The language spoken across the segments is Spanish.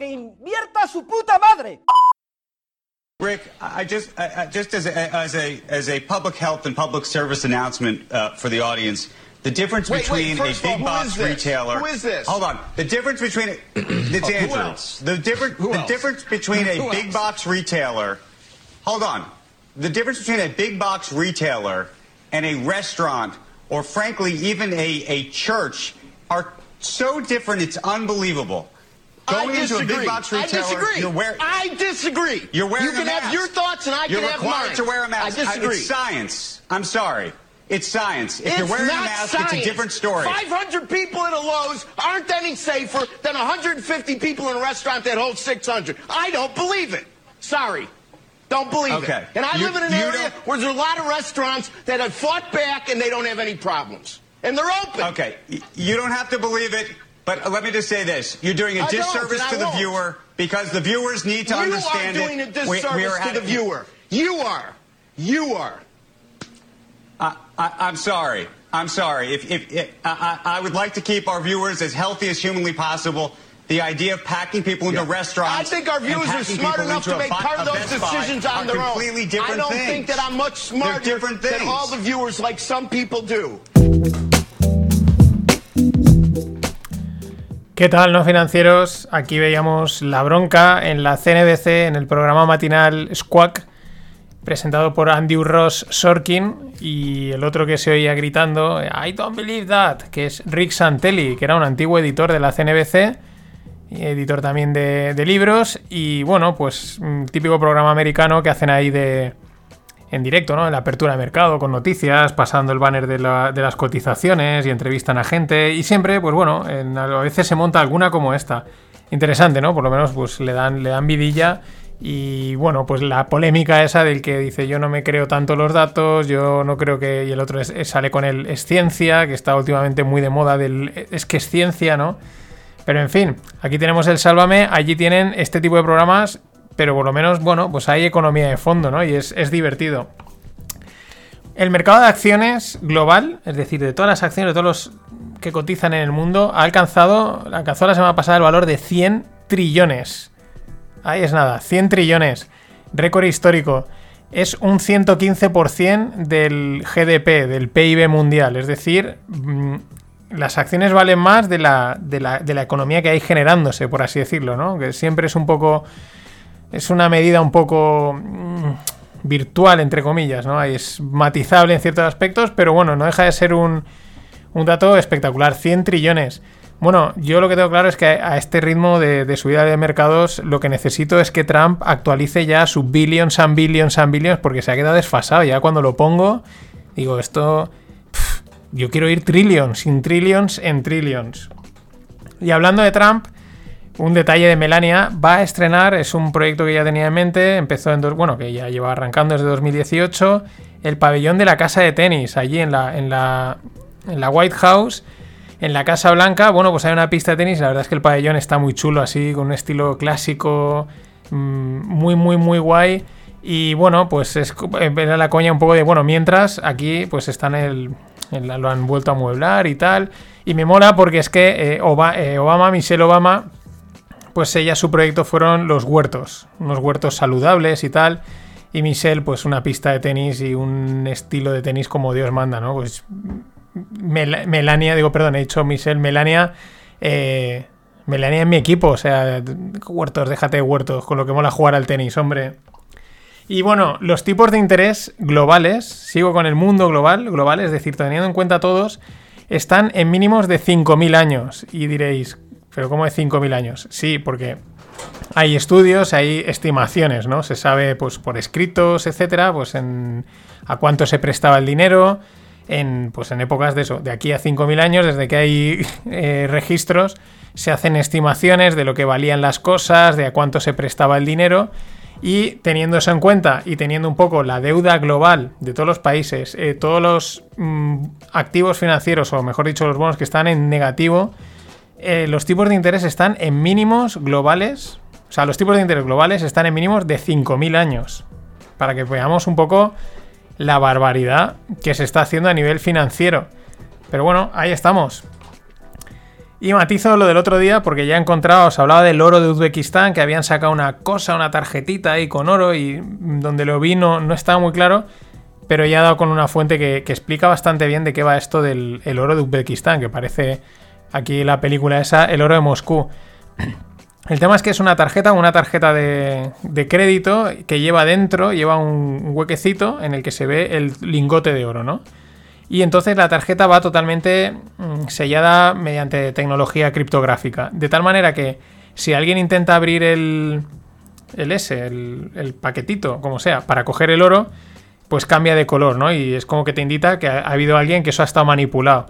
¡Que invierta su puta madre! Rick, I I just, I, I- just as a, as a as a public health and public service announcement uh, for the audience, the difference Wait, wait, between first a of all, big who box retailer. Who is this? Hold on. The difference between a, it's who Andrew. else? The difference Who the else? difference between a Who big else? box retailer. Hold on. The difference between a big box retailer and a restaurant, or frankly, even a, a church, are so different. It's unbelievable. Going I into a big box retailer, I disagree. you're wearing. I disagree. You're wearing You can a have your thoughts and I You're can have required to wear a mask. I disagree. It's science. I'm sorry. It's science. If It's you're wearing a mask, science. it's a different story. 500 people at a Lowe's aren't any safer than 150 people in a restaurant that holds 600. I don't believe it. Sorry. Don't believe Okay. it. And I You- live in an area where there's a lot of restaurants that have fought back and they don't have any problems. And they're open. Okay, you don't have to believe it, but let me just say this: you're doing a disservice to the won't. viewer because the viewers need to you understand are doing it. a disservice We- we are to the viewer. You are. You are. I, I, I'm sorry. I'm sorry. If, if, if I, I I would like to keep our viewers as healthy as humanly possible. The idea of packing people into restaurants. I think our viewers are smart enough to make part of those decisions on their own. completely different I don't things. think that I'm much smarter They're different things. than all the viewers like some people do. ¿Qué tal, no financieros? Aquí veíamos la bronca en la CNBC, en el programa matinal Squawk, presentado por Andrew Ross Sorkin y el otro que se oía gritando, I don't believe that, que es Rick Santelli, que era un antiguo editor de la CNBC, editor también de, de libros, y bueno, pues un típico programa americano que hacen ahí de en directo, ¿no? En la apertura de mercado, con noticias, pasando el banner de, la- de las cotizaciones y entrevistan a gente. Y siempre, pues bueno, en- a veces se monta alguna como esta. Interesante, ¿no? Por lo menos, pues le dan, le dan vidilla. Y bueno, pues la polémica esa del que dice yo no me creo tanto los datos, yo no creo que. Y el otro sale con el es ciencia, que está últimamente muy de moda del es que es ciencia, ¿no? Pero en fin, aquí tenemos el Sálvame, allí tienen este tipo de programas, pero por lo menos, bueno, pues hay economía de fondo, ¿no? Y es, es divertido. El mercado de acciones global, es decir, de todas las acciones, de todos los que cotizan en el mundo, ha alcanzado, alcanzó la semana pasada el valor de 100 trillones. Ahí es nada, 100 trillones. Récord histórico. Es un 115% del GDP, del PIB mundial. Es decir, mm, las acciones valen más de la, de la, de la economía que hay generándose, por así decirlo, ¿no? Que siempre es un poco. Es una medida un poco. mm, virtual, entre comillas, ¿no? Es matizable en ciertos aspectos, pero bueno, no deja de ser un, un dato espectacular. 100 trillones. Bueno, yo lo que tengo claro es que a este ritmo de, subida de mercados lo que necesito es que Trump actualice ya su billions and billions and billions porque se ha quedado desfasado. Ya cuando lo pongo, digo, esto... yo quiero ir trillions, sin trillions en trillions. Y hablando de Trump, un detalle de Melania va a estrenar, es un proyecto que ya tenía en mente, empezó en, bueno, que ya lleva arrancando desde 2018, el pabellón de la casa de tenis, allí en la, en la, White House, en la Casa Blanca, bueno, pues hay una pista de tenis, la verdad es que el pabellón está muy chulo, así, con un estilo clásico, mm, muy, muy, muy guay. Y bueno, pues es era la coña un poco de, bueno, mientras aquí pues están el, el- lo han vuelto a mueblar y tal. Y me mola porque es que eh, Oba- eh, Obama, Michelle Obama, pues ella su proyecto fueron los huertos, unos huertos saludables y tal. Y Michelle, pues una pista de tenis y un estilo de tenis como Dios manda, ¿no? Pues Mel- Melania, digo, perdón, he dicho Michelle, Melania, eh, Melania en mi equipo, o sea, huertos, déjate de huertos, con lo que mola jugar al tenis, hombre. Y bueno, los tipos de interés globales, sigo con el mundo global, global, es decir, teniendo en cuenta todos, están en mínimos de 5.000 años. Y diréis, ¿pero cómo de 5.000 años? Sí, porque hay estudios, hay estimaciones, ¿no? Se sabe, pues, por escritos, etcétera, pues, en a cuánto se prestaba el dinero, en, pues, en épocas de eso, de aquí a 5.000 años, desde que hay eh, registros, se hacen estimaciones de lo que valían las cosas, de a cuánto se prestaba el dinero. Y teniendo eso en cuenta y teniendo un poco la deuda global de todos los países, eh, todos los mm, activos financieros, o mejor dicho, los bonos que están en negativo, eh, los tipos de interés están en mínimos globales. O sea, los tipos de interés globales están en mínimos de 5.000 años. Para que veamos un poco la barbaridad que se está haciendo a nivel financiero. Pero bueno, ahí estamos. Y matizo lo del otro día porque ya he encontrado, os hablaba del oro de Uzbekistán, que habían sacado una cosa, una tarjetita ahí con oro y donde lo vi no, estaba muy claro, pero ya he dado con una fuente que, explica bastante bien de qué va esto del oro de Uzbekistán, que parece aquí la película esa, el oro de Moscú. El tema es que es una tarjeta, una tarjeta de, crédito que lleva dentro, lleva un huequecito en el que se ve el lingote de oro, ¿no? Y entonces la tarjeta va totalmente mm, sellada mediante tecnología criptográfica. De tal manera que si alguien intenta abrir el, el S, el, paquetito, como sea, para coger el oro, pues cambia de color, ¿no? Y es como que te indica que ha, habido alguien que eso ha estado manipulado.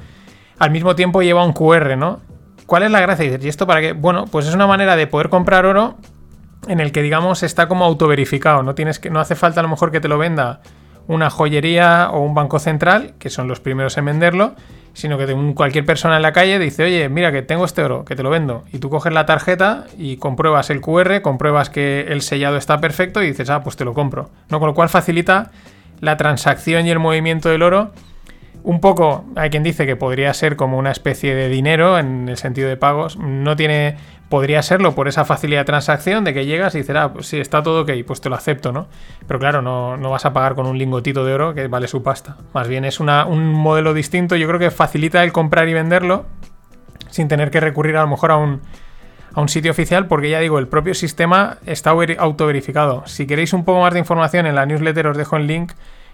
Al mismo tiempo lleva un QR, ¿no? ¿Cuál es la gracia? ¿y esto para qué? Bueno, pues es una manera de poder comprar oro en el que, digamos, está como autoverificado. No, tienes que, no hace falta a lo mejor que te lo venda una joyería o un banco central, que son los primeros en venderlo, sino que cualquier persona en la calle dice, oye, mira que tengo este oro, que te lo vendo. Y tú coges la tarjeta y compruebas el QR, compruebas que el sellado está perfecto y dices, ah, pues te lo compro. ¿No? Con lo cual facilita la transacción y el movimiento del oro. Un poco, hay quien dice que podría ser como una especie de dinero en el sentido de pagos. No tiene podría serlo por esa facilidad de transacción de que llegas y dices, ah, pues sí, está todo ok, pues te lo acepto, ¿no? Pero claro, no, vas a pagar con un lingotito de oro que vale su pasta. Más bien es una, un modelo distinto, yo creo que facilita el comprar y venderlo sin tener que recurrir a lo mejor a un, a un sitio oficial porque ya digo, el propio sistema está autoverificado. Si queréis un poco más de información en la newsletter os dejo el link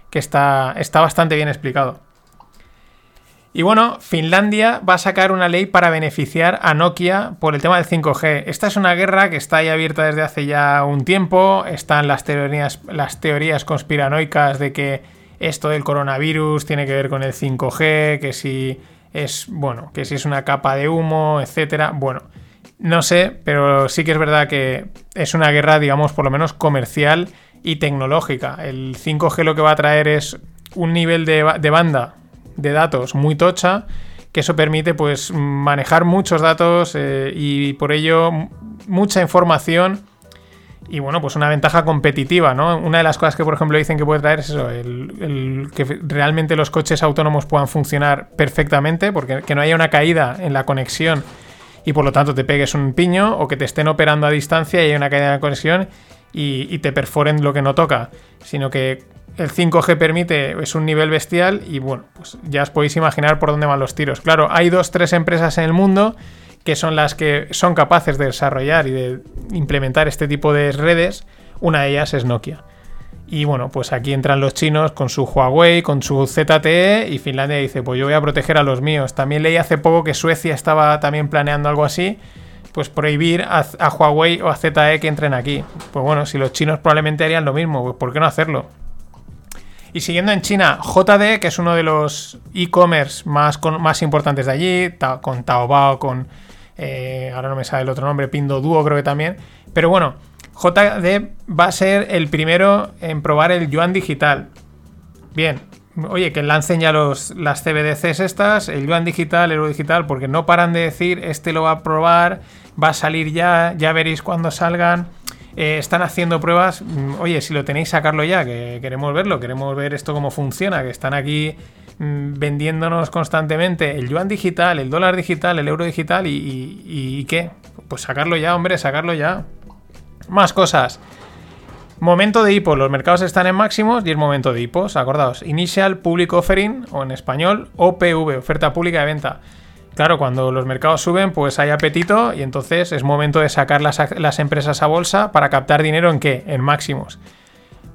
que está, está bastante bien explicado. Y bueno, Finlandia va a sacar una ley para beneficiar a Nokia por el tema del 5G. Esta es una guerra que está ahí abierta desde hace ya un tiempo. Están las teorías, las teorías conspiranoicas de que esto del coronavirus tiene que ver con el 5G, que si es, bueno, que si es una capa de humo, etcétera. Bueno, no sé, pero sí que es verdad que es una guerra, digamos, por lo menos comercial y tecnológica. El 5G lo que va a traer es un nivel de, de banda de datos muy tocha, que eso permite pues manejar muchos datos eh, y por ello mucha información y bueno, pues una ventaja competitiva, ¿no? Una de las cosas que, por ejemplo, dicen que puede traer es eso, el, que realmente los coches autónomos puedan funcionar perfectamente, porque que no haya una caída en la conexión y por lo tanto te pegues un piño o que te estén operando a distancia y hay una caída en la conexión y, y te perforen lo que no toca, sino que el 5G permite, es un nivel bestial y bueno, pues ya os podéis imaginar por dónde van los tiros. Claro, hay dos, tres empresas en el mundo que son las que son capaces de desarrollar y de implementar este tipo de redes. Una de ellas es Nokia. Y bueno, pues aquí entran los chinos con su Huawei, con su ZTE y Finlandia dice, pues yo voy a proteger a los míos. También leí hace poco que Suecia estaba también planeando algo así, pues prohibir a, a Huawei o a ZTE que entren aquí. Pues bueno, si los chinos probablemente harían lo mismo, pues ¿por qué no hacerlo? Y siguiendo en China, JD, que es uno de los e-commerce más, más importantes de allí, con Taobao, con. Eh, ahora no me sale el otro nombre, Pinduoduo creo que también. Pero bueno, JD va a ser el primero en probar el yuan digital. Bien, oye, que lancen ya los, las CBDCs estas, el yuan digital, el euro digital, porque no paran de decir, este lo va a probar, va a salir ya, ya veréis cuando salgan. Eh, están haciendo pruebas. Mm, oye, si lo tenéis, sacarlo ya, que queremos verlo, queremos ver esto cómo funciona, que están aquí mm, vendiéndonos constantemente el yuan digital, el dólar digital, el euro digital y, qué. Pues sacarlo ya, hombre, sacarlo ya. Más cosas. Momento de IPO, los mercados están en máximos y es momento de IPOs, acordaos. Initial Public Offering, o en español, OPV, oferta pública de venta. Claro, cuando los mercados suben, pues hay apetito y entonces es momento de sacar las, empresas a bolsa para captar dinero en qué? En máximos.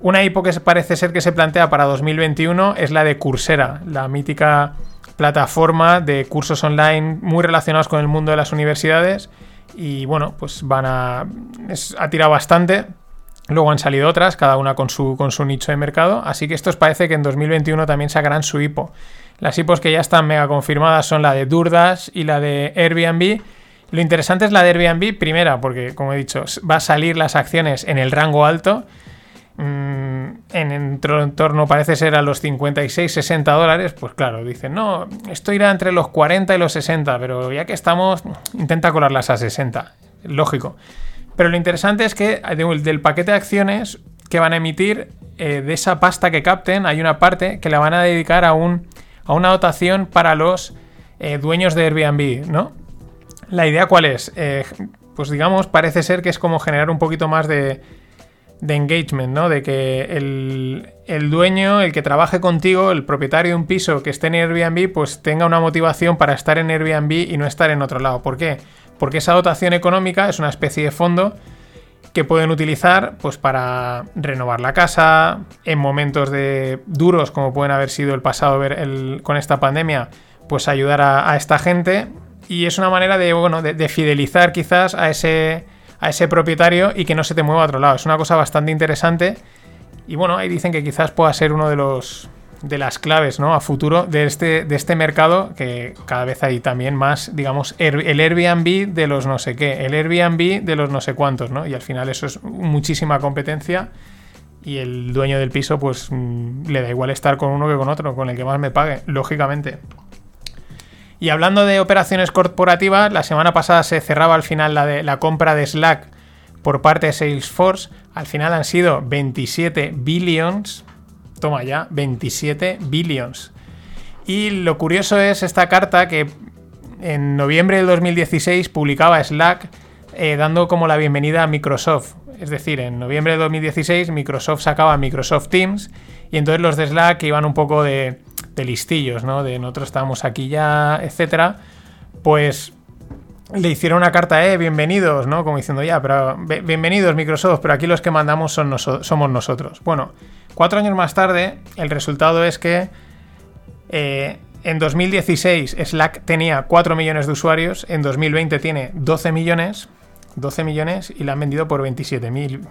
Una hipo que parece ser que se plantea para 2021 es la de Coursera, la mítica plataforma de cursos online muy relacionados con el mundo de las universidades. Y bueno, pues van a. ha tirado bastante. Luego han salido otras, cada una con su, con su nicho de mercado. Así que estos parece que en 2021 también sacarán su hipo. Las IPOs que ya están mega confirmadas son la de Durdas y la de Airbnb. Lo interesante es la de Airbnb, primera, porque como he dicho, va a salir las acciones en el rango alto. Mm, en entorno parece ser a los 56-60 dólares, pues claro, dicen, no, esto irá entre los 40 y los 60, pero ya que estamos, intenta colarlas a 60, lógico. Pero lo interesante es que del paquete de acciones que van a emitir, eh, de esa pasta que capten, hay una parte que la van a dedicar a, un, a una dotación para los eh, dueños de Airbnb, ¿no? La idea cuál es? Eh, pues digamos, parece ser que es como generar un poquito más de, de engagement, ¿no? De que el, el, dueño, el que trabaje contigo, el propietario de un piso que esté en Airbnb, pues tenga una motivación para estar en Airbnb y no estar en otro lado. ¿Por qué? Porque esa dotación económica es una especie de fondo que pueden utilizar pues para renovar la casa en momentos de duros como pueden haber sido el pasado ver con esta pandemia pues ayudar a, esta gente. Y es una manera de bueno de, fidelizar quizás a ese a ese propietario y que no se te mueva a otro lado. Es una cosa bastante interesante y bueno ahí dicen que quizás pueda ser uno de los de las claves ¿no? a futuro de este, de este mercado que cada vez hay también más, digamos, el Airbnb de los no sé qué, el Airbnb de los no sé cuántos, ¿no? Y al final eso es muchísima competencia y el dueño del piso pues mm, le da igual estar con uno que con otro, con el que más me pague, lógicamente. Y hablando de operaciones corporativas, la semana pasada se cerraba al final la, de, la compra de Slack por parte de Salesforce. Al final han sido 27 billions toma ya, 27 billions. Y lo curioso es esta carta que en noviembre del 2016 publicaba Slack eh, dando como la bienvenida a Microsoft. Es decir, en noviembre de 2016 Microsoft sacaba Microsoft Teams y entonces los de Slack iban un poco de, listillos, ¿no? De nosotros estamos aquí ya, etcétera. Pues le hicieron una carta, eh, bienvenidos, ¿no? Como diciendo, ya, pero bienvenidos Microsoft, pero aquí los que mandamos son somos nosotros. Bueno, Cuatro años más tarde, el resultado es que eh, en 2016 Slack tenía 4 millones de usuarios, en 2020 tiene 12 millones, 12 millones y la han vendido por 27 mil.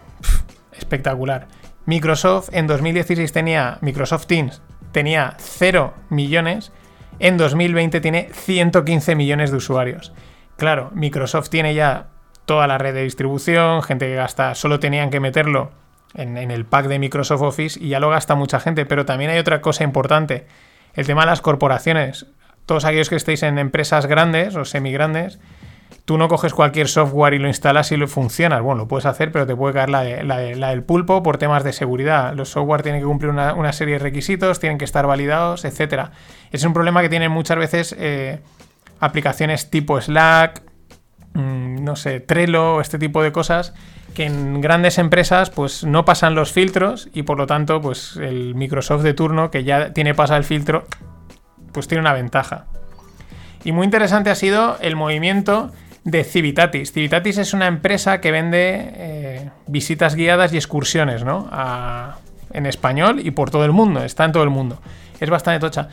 Espectacular. Microsoft en 2016 tenía, Microsoft Teams tenía 0 millones, en 2020 tiene 115 millones de usuarios. Claro, Microsoft tiene ya toda la red de distribución, gente que gasta, solo tenían que meterlo en, el pack de Microsoft Office y ya lo gasta mucha gente. Pero también hay otra cosa importante, el tema de las corporaciones. Todos aquellos que estéis en empresas grandes o semi grandes, tú no coges cualquier software y lo instalas y lo funciona. Bueno, lo puedes hacer, pero te puede caer la, la, del pulpo por temas de seguridad. Los software tienen que cumplir una, serie de requisitos, tienen que estar validados, etc. Es un problema que tienen muchas veces eh, aplicaciones tipo Slack, mm, no sé, Trello, este tipo de cosas que en grandes empresas pues no pasan los filtros y por lo tanto pues el Microsoft de turno que ya tiene pasado el filtro pues tiene una ventaja. Y muy interesante ha sido el movimiento de Civitatis. Civitatis es una empresa que vende eh, visitas guiadas y excursiones, ¿no? en español y por todo el mundo, está en todo el mundo. Es bastante tocha.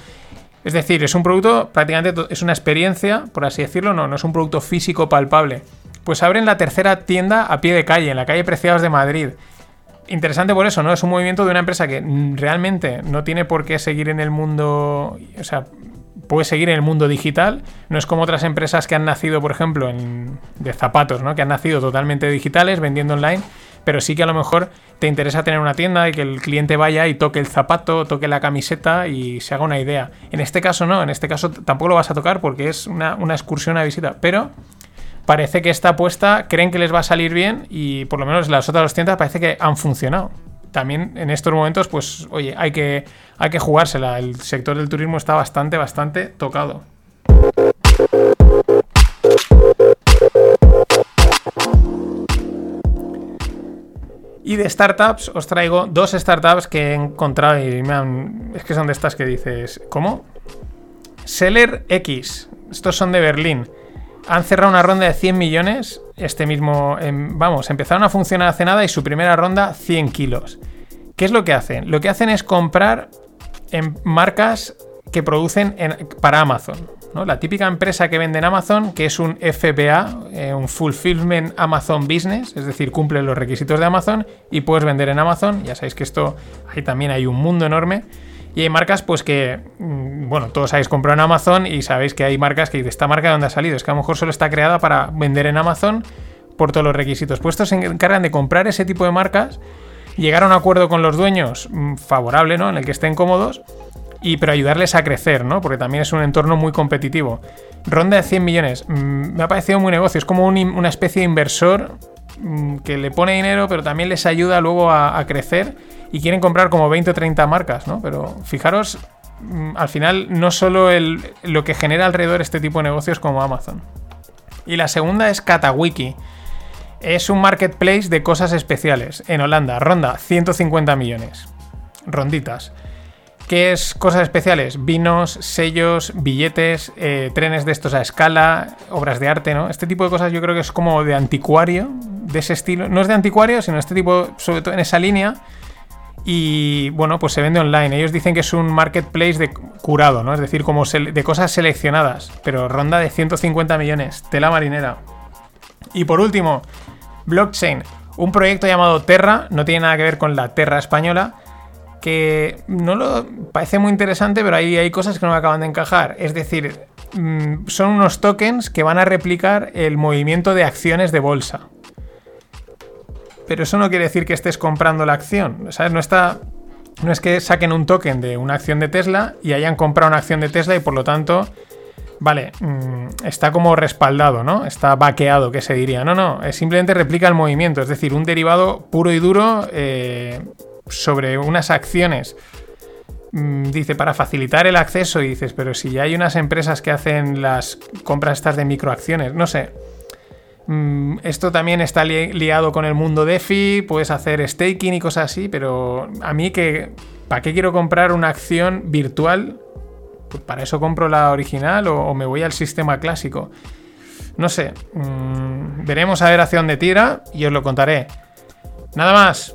Es decir, es un producto, prácticamente es una experiencia, por así decirlo, no, no es un producto físico palpable pues abren la tercera tienda a pie de calle, en la calle Preciados de Madrid. Interesante por eso, ¿no? Es un movimiento de una empresa que realmente no tiene por qué seguir en el mundo, o sea, puede seguir en el mundo digital. No es como otras empresas que han nacido, por ejemplo, en, de zapatos, ¿no? Que han nacido totalmente digitales, vendiendo online, pero sí que a lo mejor te interesa tener una tienda y que el cliente vaya y toque el zapato, toque la camiseta y se haga una idea. En este caso no, en este caso tampoco lo vas a tocar porque es una, una excursión, una visita, pero parece que esta apuesta creen que les va a salir bien y por lo menos las otras tiendas parece que han funcionado. También en estos momentos, pues, oye, hay que, hay que jugársela. El sector del turismo está bastante, bastante tocado. Y de startups os traigo dos startups que he encontrado y me han... Es que son de estas que dices, ¿cómo? Seller X. Estos son de Berlín han cerrado una ronda de 100 millones este mismo... Em, vamos, empezaron a funcionar hace nada y su primera ronda 100 kilos. ¿Qué es lo que hacen? Lo que hacen es comprar en marcas que producen para Amazon. La típica empresa que vende en Amazon, que es un FBA, eh, un Fulfillment Amazon Business, es decir, cumple los requisitos de Amazon y puedes vender en Amazon. Ya sabéis que esto, ahí también hay un mundo enorme. Y hay marcas, pues que, mm, bueno, todos habéis comprado en Amazon y sabéis que hay marcas que esta marca de dónde ha salido. Es que a lo mejor solo está creada para vender en Amazon por todos los requisitos. Pues estos se encargan de comprar ese tipo de marcas, llegar a un acuerdo con los dueños mm, favorable, ¿no? En el que estén cómodos y pero ayudarles a crecer, ¿no? Porque también es un entorno muy competitivo. Ronda de 100 millones. Mm, me ha parecido muy negocio. Es como una especie de inversor mm, que le pone dinero, pero también les ayuda luego a, a crecer y quieren comprar como 20 o 30 marcas, ¿no? Pero fijaros, mm, al final no solo el, lo que genera alrededor este tipo de negocios como Amazon. Y la segunda es Katawiki. Es un marketplace de cosas especiales. En Holanda, ronda 150 millones. Ronditas. ¿Qué es cosas especiales? Vinos, sellos, billetes, eh, trenes de estos a escala, obras de arte, ¿no? Este tipo de cosas yo creo que es como de anticuario, de ese estilo. No es de anticuario, sino este tipo, sobre todo en esa línea. Y bueno, pues se vende online. Ellos dicen que es un marketplace curado, ¿no? Es decir, como de cosas seleccionadas. Pero ronda de 150 millones. Tela marinera. Y por último, blockchain. Un proyecto llamado Terra, no tiene nada que ver con la Terra española, que no lo parece muy interesante, pero ahí hay cosas que no me acaban de encajar. Es decir, mm, son unos tokens que van a replicar el movimiento de acciones de bolsa. Pero eso no quiere decir que estés comprando la acción. ¿sabes? No está. No es que saquen un token de una acción de Tesla y hayan comprado una acción de Tesla y por lo tanto. Vale, mm, está como respaldado, ¿no? Está vaqueado, que se diría. No, no, simplemente replica el movimiento, es decir, un derivado puro y duro eh, sobre unas acciones. Mm, Dice, para facilitar el acceso, y dices, pero si ya hay unas empresas que hacen las compras estas de microacciones, no sé. Mm, Esto también está li- liado con el mundo DeFi, puedes hacer staking y cosas así, pero a mí que, ¿para qué quiero comprar una acción virtual? Pues para eso compro la original o, o me voy al sistema clásico. No sé, mm, veremos a ver hacia dónde tira y os lo contaré. Nada más,